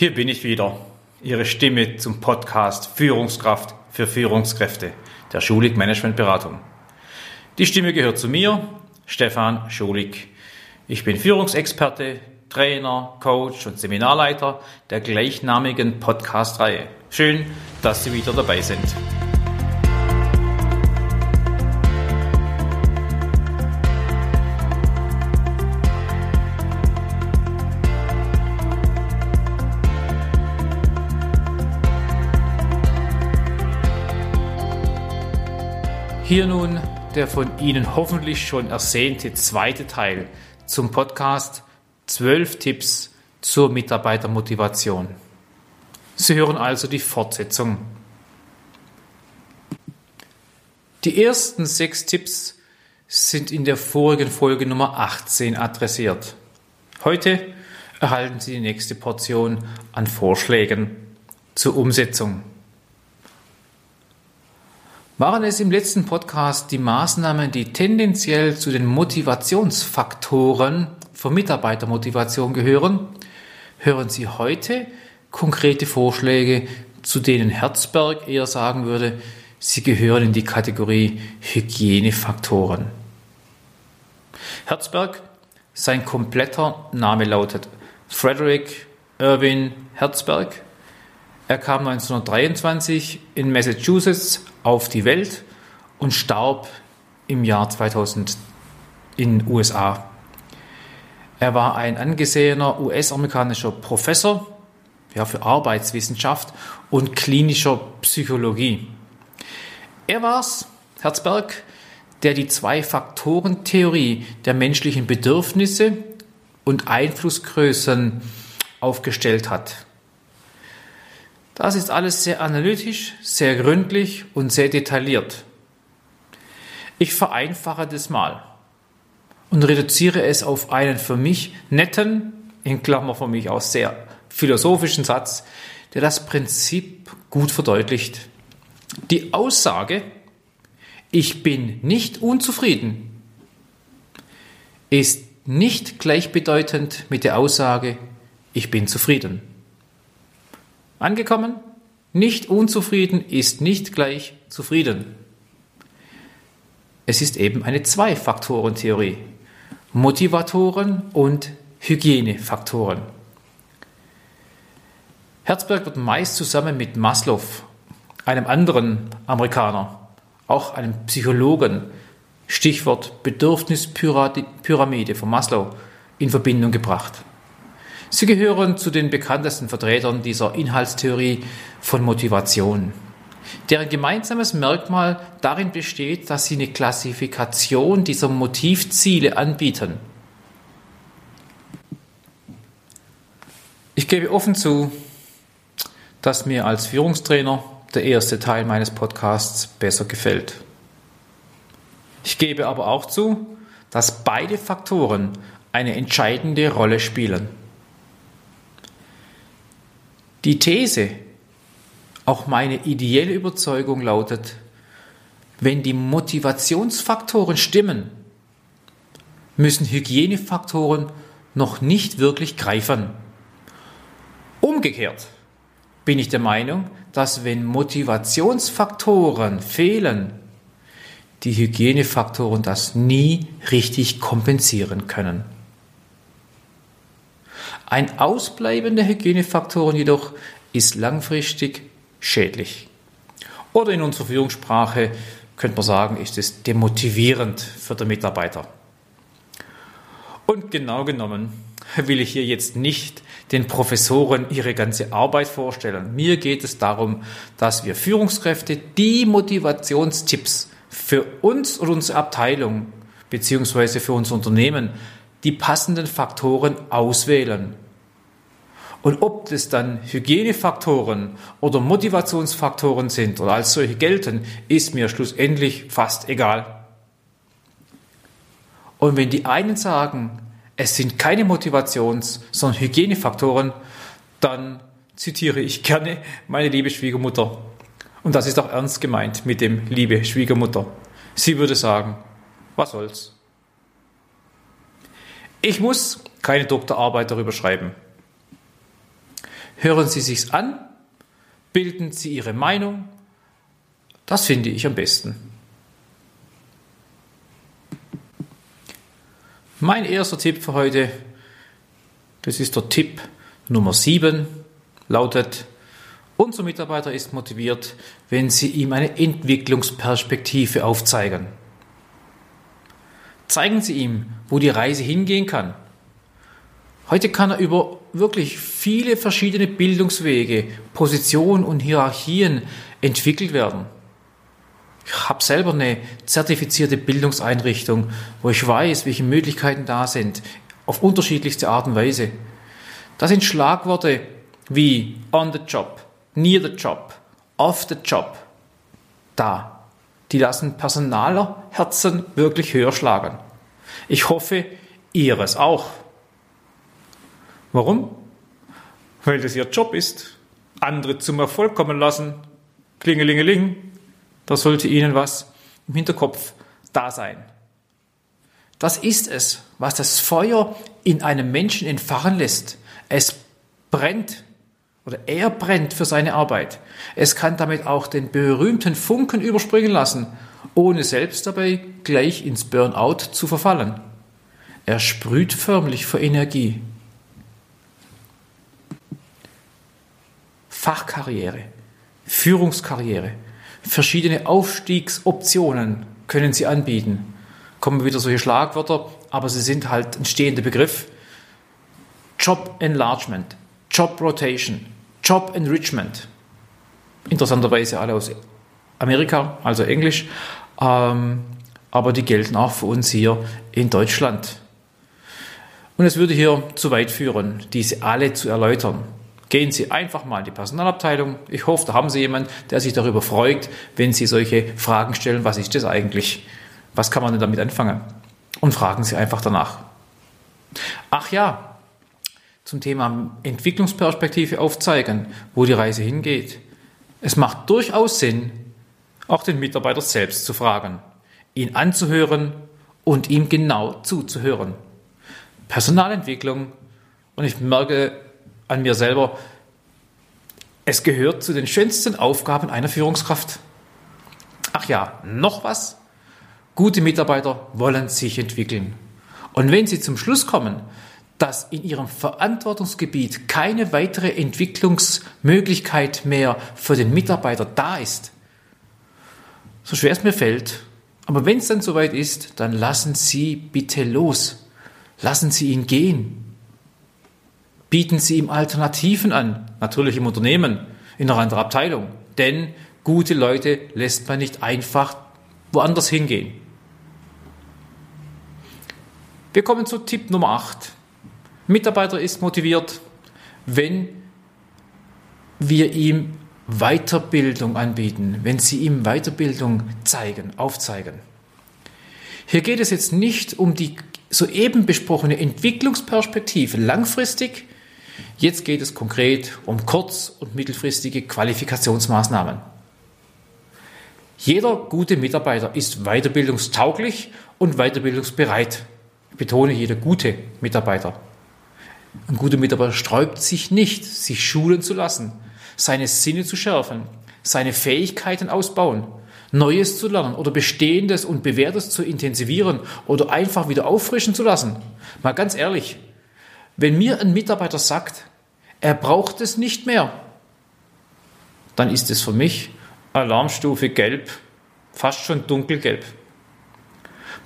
Hier bin ich wieder, Ihre Stimme zum Podcast Führungskraft für Führungskräfte der Schulig Management Beratung. Die Stimme gehört zu mir, Stefan Schulig. Ich bin Führungsexperte, Trainer, Coach und Seminarleiter der gleichnamigen Podcast-Reihe. Schön, dass Sie wieder dabei sind. Hier nun der von Ihnen hoffentlich schon ersehnte zweite Teil zum Podcast 12 Tipps zur Mitarbeitermotivation. Sie hören also die Fortsetzung. Die ersten sechs Tipps sind in der vorigen Folge Nummer 18 adressiert. Heute erhalten Sie die nächste Portion an Vorschlägen zur Umsetzung. Waren es im letzten Podcast die Maßnahmen, die tendenziell zu den Motivationsfaktoren für Mitarbeitermotivation gehören, hören Sie heute konkrete Vorschläge, zu denen Herzberg eher sagen würde, sie gehören in die Kategorie Hygienefaktoren. Herzberg, sein kompletter Name lautet Frederick Irwin Herzberg. Er kam 1923 in Massachusetts auf die Welt und starb im Jahr 2000 in USA. Er war ein angesehener US-amerikanischer Professor ja, für Arbeitswissenschaft und klinischer Psychologie. Er war es, Herzberg, der die Zwei-Faktoren-Theorie der menschlichen Bedürfnisse und Einflussgrößen aufgestellt hat. Das ist alles sehr analytisch, sehr gründlich und sehr detailliert. Ich vereinfache das mal und reduziere es auf einen für mich netten, in Klammer für mich auch sehr philosophischen Satz, der das Prinzip gut verdeutlicht. Die Aussage, ich bin nicht unzufrieden, ist nicht gleichbedeutend mit der Aussage, ich bin zufrieden. Angekommen? Nicht unzufrieden ist nicht gleich zufrieden. Es ist eben eine Zwei-Faktoren-Theorie. Motivatoren und Hygienefaktoren. Herzberg wird meist zusammen mit Maslow, einem anderen Amerikaner, auch einem Psychologen, Stichwort Bedürfnispyramide von Maslow, in Verbindung gebracht. Sie gehören zu den bekanntesten Vertretern dieser Inhaltstheorie von Motivation, deren gemeinsames Merkmal darin besteht, dass sie eine Klassifikation dieser Motivziele anbieten. Ich gebe offen zu, dass mir als Führungstrainer der erste Teil meines Podcasts besser gefällt. Ich gebe aber auch zu, dass beide Faktoren eine entscheidende Rolle spielen. Die These, auch meine ideelle Überzeugung lautet, wenn die Motivationsfaktoren stimmen, müssen Hygienefaktoren noch nicht wirklich greifen. Umgekehrt bin ich der Meinung, dass wenn Motivationsfaktoren fehlen, die Hygienefaktoren das nie richtig kompensieren können. Ein Ausbleiben der Hygienefaktoren jedoch ist langfristig schädlich. Oder in unserer Führungssprache könnte man sagen, ist es demotivierend für den Mitarbeiter. Und genau genommen will ich hier jetzt nicht den Professoren ihre ganze Arbeit vorstellen. Mir geht es darum, dass wir Führungskräfte die Motivationstipps für uns und unsere Abteilung beziehungsweise für unser Unternehmen die passenden Faktoren auswählen. Und ob das dann Hygienefaktoren oder Motivationsfaktoren sind oder als solche gelten, ist mir schlussendlich fast egal. Und wenn die einen sagen, es sind keine Motivations-, sondern Hygienefaktoren, dann zitiere ich gerne meine liebe Schwiegermutter. Und das ist auch ernst gemeint mit dem liebe Schwiegermutter. Sie würde sagen, was soll's? Ich muss keine Doktorarbeit darüber schreiben. hören Sie sich's an, bilden Sie Ihre Meinung. Das finde ich am besten. Mein erster Tipp für heute, das ist der Tipp Nummer 7, lautet, unser Mitarbeiter ist motiviert, wenn Sie ihm eine Entwicklungsperspektive aufzeigen. Zeigen Sie ihm, wo die Reise hingehen kann. Heute kann er über wirklich viele verschiedene Bildungswege, Positionen und Hierarchien entwickelt werden. Ich habe selber eine zertifizierte Bildungseinrichtung, wo ich weiß, welche Möglichkeiten da sind, auf unterschiedlichste Art und Weise. Da sind Schlagworte wie on the job, near the job, off the job da. Die lassen Personaler Herzen wirklich höher schlagen. Ich hoffe, ihres auch. Warum? Weil das ihr Job ist, andere zum Erfolg kommen lassen. Klingelingeling, da sollte Ihnen was im Hinterkopf da sein. Das ist es, was das Feuer in einem Menschen entfachen lässt. Es brennt oder er brennt für seine Arbeit. Es kann damit auch den berühmten Funken überspringen lassen, ohne selbst dabei gleich ins Burnout zu verfallen. Er sprüht förmlich vor Energie. Fachkarriere, Führungskarriere, verschiedene Aufstiegsoptionen können Sie anbieten. Kommen wieder solche Schlagwörter, aber sie sind halt ein stehender Begriff. Job Enlargement, Job Rotation, Job Enrichment. Interessanterweise alle aus Amerika, also Englisch, ähm, aber die gelten auch für uns hier in Deutschland. Und es würde hier zu weit führen, diese alle zu erläutern. Gehen Sie einfach mal in die Personalabteilung. Ich hoffe, da haben Sie jemanden, der sich darüber freut, wenn Sie solche Fragen stellen, was ist das eigentlich? Was kann man denn damit anfangen? Und fragen Sie einfach danach. Ach ja, zum Thema Entwicklungsperspektive aufzeigen, wo die Reise hingeht. Es macht durchaus Sinn, auch den Mitarbeiter selbst zu fragen, ihn anzuhören und ihm genau zuzuhören. Personalentwicklung, und ich merke an mir selber, es gehört zu den schönsten Aufgaben einer Führungskraft. Ach ja, noch was? Gute Mitarbeiter wollen sich entwickeln. Und wenn sie zum Schluss kommen, dass in ihrem Verantwortungsgebiet keine weitere Entwicklungsmöglichkeit mehr für den Mitarbeiter da ist, so schwer es mir fällt, aber wenn es dann soweit ist, dann lassen Sie bitte los. Lassen Sie ihn gehen. Bieten Sie ihm Alternativen an, natürlich im Unternehmen, in einer anderen Abteilung. Denn gute Leute lässt man nicht einfach woanders hingehen. Wir kommen zu Tipp Nummer 8. Mitarbeiter ist motiviert, wenn wir ihm Weiterbildung anbieten, wenn Sie ihm Weiterbildung zeigen, aufzeigen. Hier geht es jetzt nicht um die soeben besprochene Entwicklungsperspektive langfristig, Jetzt geht es konkret um kurz- und mittelfristige Qualifikationsmaßnahmen. Jeder gute Mitarbeiter ist weiterbildungstauglich und weiterbildungsbereit. Ich betone jeder gute Mitarbeiter. Ein guter Mitarbeiter sträubt sich nicht, sich schulen zu lassen, seine Sinne zu schärfen, seine Fähigkeiten ausbauen, Neues zu lernen oder Bestehendes und Bewährtes zu intensivieren oder einfach wieder auffrischen zu lassen. Mal ganz ehrlich, wenn mir ein Mitarbeiter sagt, er braucht es nicht mehr, dann ist es für mich Alarmstufe gelb, fast schon dunkelgelb.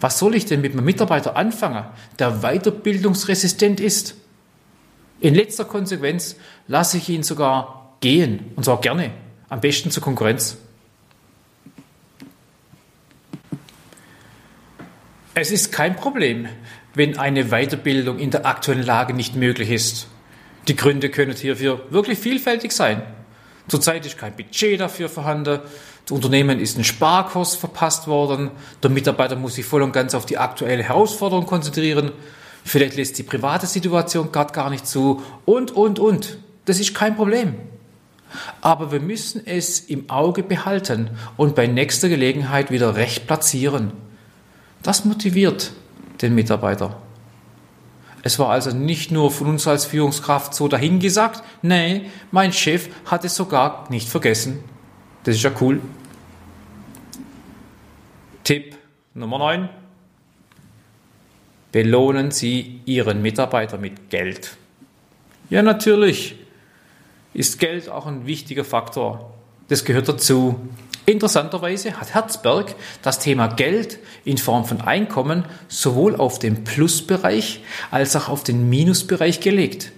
Was soll ich denn mit einem Mitarbeiter anfangen, der weiterbildungsresistent ist? In letzter Konsequenz lasse ich ihn sogar gehen, und zwar gerne, am besten zur Konkurrenz. Es ist kein Problem, wenn eine Weiterbildung in der aktuellen Lage nicht möglich ist. Die Gründe können hierfür wirklich vielfältig sein. Zurzeit ist kein Budget dafür vorhanden. Das Unternehmen ist ein Sparkurs verpasst worden. Der Mitarbeiter muss sich voll und ganz auf die aktuelle Herausforderung konzentrieren. Vielleicht lässt die private Situation gerade gar nicht zu. Und, und, und. Das ist kein Problem. Aber wir müssen es im Auge behalten und bei nächster Gelegenheit wieder recht platzieren. Das motiviert den Mitarbeiter. Es war also nicht nur von uns als Führungskraft so dahingesagt, nee, mein Chef hat es sogar nicht vergessen. Das ist ja cool. Tipp Nummer 9. Belohnen Sie Ihren Mitarbeiter mit Geld. Ja, natürlich ist Geld auch ein wichtiger Faktor. Das gehört dazu. Interessanterweise hat Herzberg das Thema Geld in Form von Einkommen sowohl auf den Plusbereich als auch auf den Minusbereich gelegt.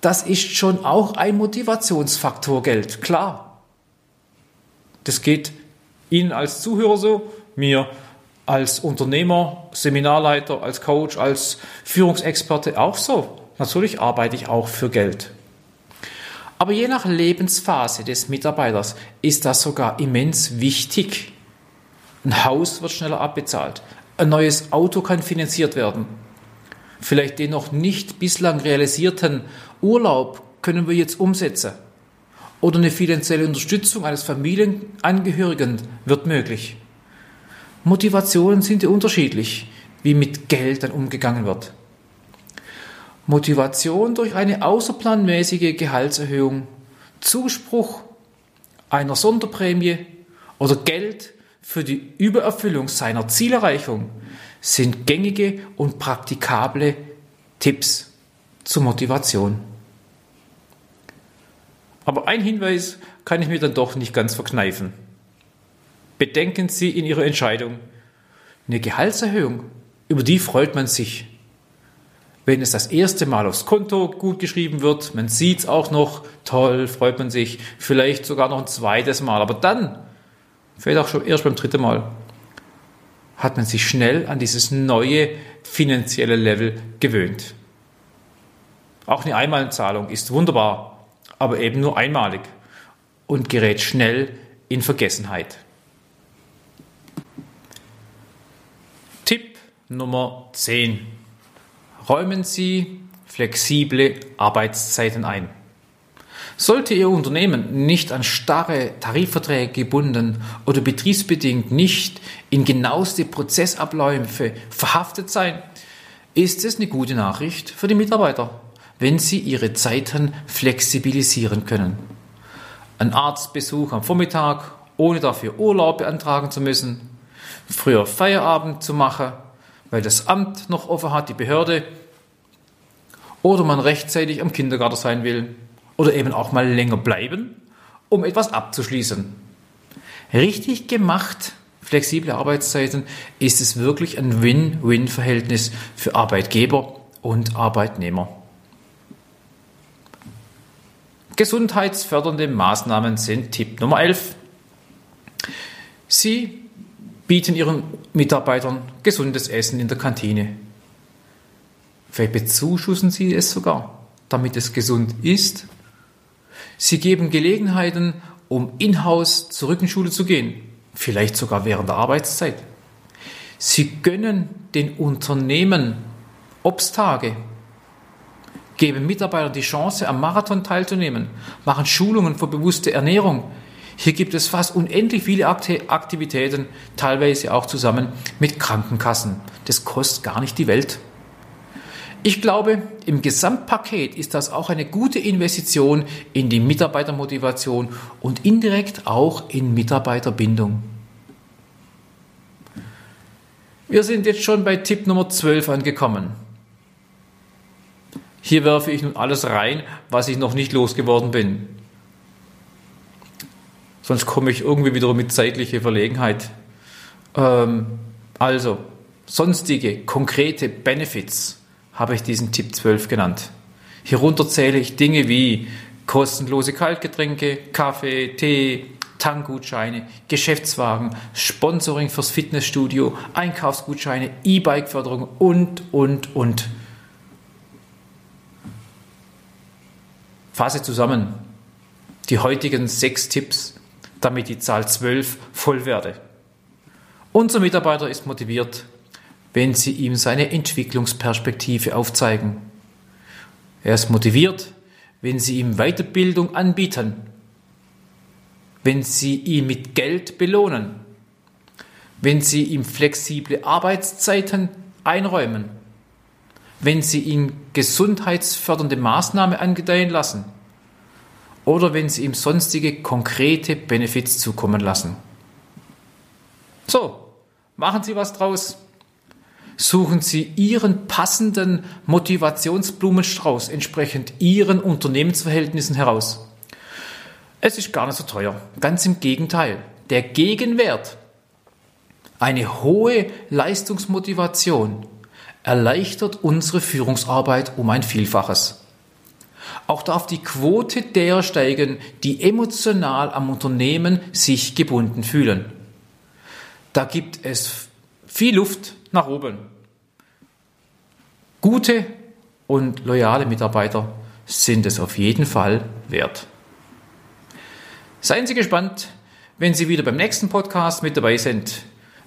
Das ist schon auch ein Motivationsfaktor Geld, klar. Das geht Ihnen als Zuhörer so, mir als Unternehmer, Seminarleiter, als Coach, als Führungsexperte auch so. Natürlich arbeite ich auch für Geld. Aber je nach Lebensphase des Mitarbeiters ist das sogar immens wichtig. Ein Haus wird schneller abbezahlt. Ein neues Auto kann finanziert werden. Vielleicht den noch nicht bislang realisierten Urlaub können wir jetzt umsetzen. Oder eine finanzielle Unterstützung eines Familienangehörigen wird möglich. Motivationen sind ja unterschiedlich, wie mit Geld dann umgegangen wird. Motivation durch eine außerplanmäßige Gehaltserhöhung, Zuspruch einer Sonderprämie oder Geld für die Übererfüllung seiner Zielerreichung sind gängige und praktikable Tipps zur Motivation. Aber ein Hinweis kann ich mir dann doch nicht ganz verkneifen. Bedenken Sie in Ihrer Entscheidung, eine Gehaltserhöhung, über die freut man sich wenn es das erste Mal aufs Konto gut geschrieben wird, man sieht es auch noch, toll, freut man sich, vielleicht sogar noch ein zweites Mal, aber dann, vielleicht auch schon erst beim dritten Mal, hat man sich schnell an dieses neue finanzielle Level gewöhnt. Auch eine Einmalzahlung ist wunderbar, aber eben nur einmalig und gerät schnell in Vergessenheit. Tipp Nummer 10. Räumen Sie flexible Arbeitszeiten ein. Sollte Ihr Unternehmen nicht an starre Tarifverträge gebunden oder betriebsbedingt nicht in genaueste Prozessabläufe verhaftet sein, ist es eine gute Nachricht für die Mitarbeiter, wenn sie ihre Zeiten flexibilisieren können. Ein Arztbesuch am Vormittag, ohne dafür Urlaub beantragen zu müssen, früher Feierabend zu machen, weil das Amt noch offen hat, die Behörde, oder man rechtzeitig am Kindergarten sein will oder eben auch mal länger bleiben, um etwas abzuschließen. Richtig gemacht, flexible Arbeitszeiten, ist es wirklich ein Win-Win-Verhältnis für Arbeitgeber und Arbeitnehmer. Gesundheitsfördernde Maßnahmen sind Tipp Nummer 11. Sie bieten ihren Mitarbeitern gesundes Essen in der Kantine. Vielleicht bezuschussen Sie es sogar, damit es gesund ist. Sie geben Gelegenheiten, um in-house zur Rückenschule zu gehen, vielleicht sogar während der Arbeitszeit. Sie gönnen den Unternehmen Obstage, geben Mitarbeitern die Chance, am Marathon teilzunehmen, machen Schulungen für bewusste Ernährung. Hier gibt es fast unendlich viele Aktivitäten, teilweise auch zusammen mit Krankenkassen. Das kostet gar nicht die Welt. Ich glaube, im Gesamtpaket ist das auch eine gute Investition in die Mitarbeitermotivation und indirekt auch in Mitarbeiterbindung. Wir sind jetzt schon bei Tipp Nummer 12 angekommen. Hier werfe ich nun alles rein, was ich noch nicht losgeworden bin. Sonst komme ich irgendwie wieder mit zeitlicher Verlegenheit. Ähm, also, sonstige konkrete Benefits habe ich diesen Tipp 12 genannt. Hierunter zähle ich Dinge wie kostenlose Kaltgetränke, Kaffee, Tee, Tankgutscheine, Geschäftswagen, Sponsoring fürs Fitnessstudio, Einkaufsgutscheine, E-Bike-Förderung und, und, und. Fasse zusammen die heutigen sechs Tipps, damit die Zahl 12 voll werde. Unser Mitarbeiter ist motiviert, wenn sie ihm seine Entwicklungsperspektive aufzeigen. Er ist motiviert, wenn sie ihm Weiterbildung anbieten, wenn sie ihn mit Geld belohnen, wenn sie ihm flexible Arbeitszeiten einräumen, wenn Sie ihn gesundheitsfördernde Maßnahmen angedeihen lassen oder wenn Sie ihm sonstige konkrete Benefits zukommen lassen. So, machen Sie was draus. Suchen Sie Ihren passenden Motivationsblumenstrauß entsprechend Ihren Unternehmensverhältnissen heraus. Es ist gar nicht so teuer. Ganz im Gegenteil. Der Gegenwert, eine hohe Leistungsmotivation, erleichtert unsere Führungsarbeit um ein Vielfaches. Auch darf die Quote derer steigen, die emotional am Unternehmen sich gebunden fühlen. Da gibt es viel Luft nach oben. Gute und loyale Mitarbeiter sind es auf jeden Fall wert. Seien Sie gespannt, wenn Sie wieder beim nächsten Podcast mit dabei sind.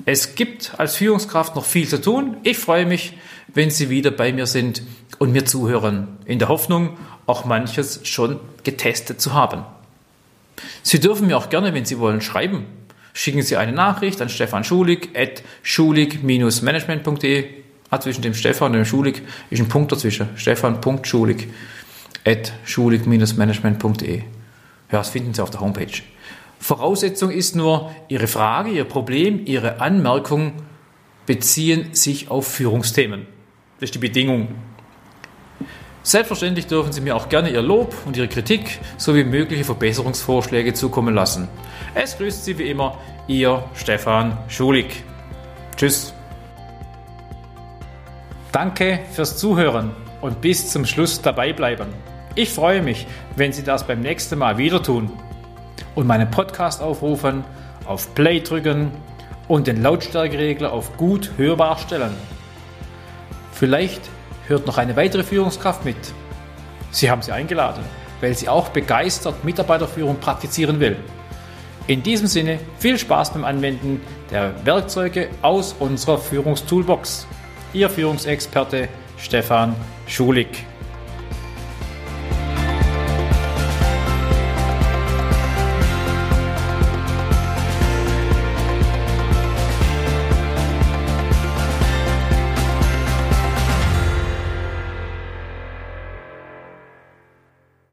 Es gibt als Führungskraft noch viel zu tun. Ich freue mich, wenn Sie wieder bei mir sind und mir zuhören, in der Hoffnung, auch manches schon getestet zu haben. Sie dürfen mir auch gerne, wenn Sie wollen, schreiben. Schicken Sie eine Nachricht an Stefan Schulig at schulig-management.de. Ah, zwischen dem Stefan und dem Schulig ist ein Punkt dazwischen. Stefan.schulig at schulig-management.de. Ja, das finden Sie auf der Homepage. Voraussetzung ist nur, Ihre Frage, Ihr Problem, Ihre Anmerkung beziehen sich auf Führungsthemen. Das ist die Bedingung. Selbstverständlich dürfen Sie mir auch gerne Ihr Lob und Ihre Kritik sowie mögliche Verbesserungsvorschläge zukommen lassen. Es grüßt Sie wie immer Ihr Stefan Schulig. Tschüss. Danke fürs Zuhören und bis zum Schluss dabei bleiben. Ich freue mich, wenn Sie das beim nächsten Mal wieder tun und meinen Podcast aufrufen, auf Play drücken und den Lautstärkeregler auf gut hörbar stellen. Vielleicht hört noch eine weitere Führungskraft mit. Sie haben sie eingeladen, weil sie auch begeistert Mitarbeiterführung praktizieren will. In diesem Sinne viel Spaß beim Anwenden der Werkzeuge aus unserer Führungstoolbox. Ihr Führungsexperte Stefan Schulig.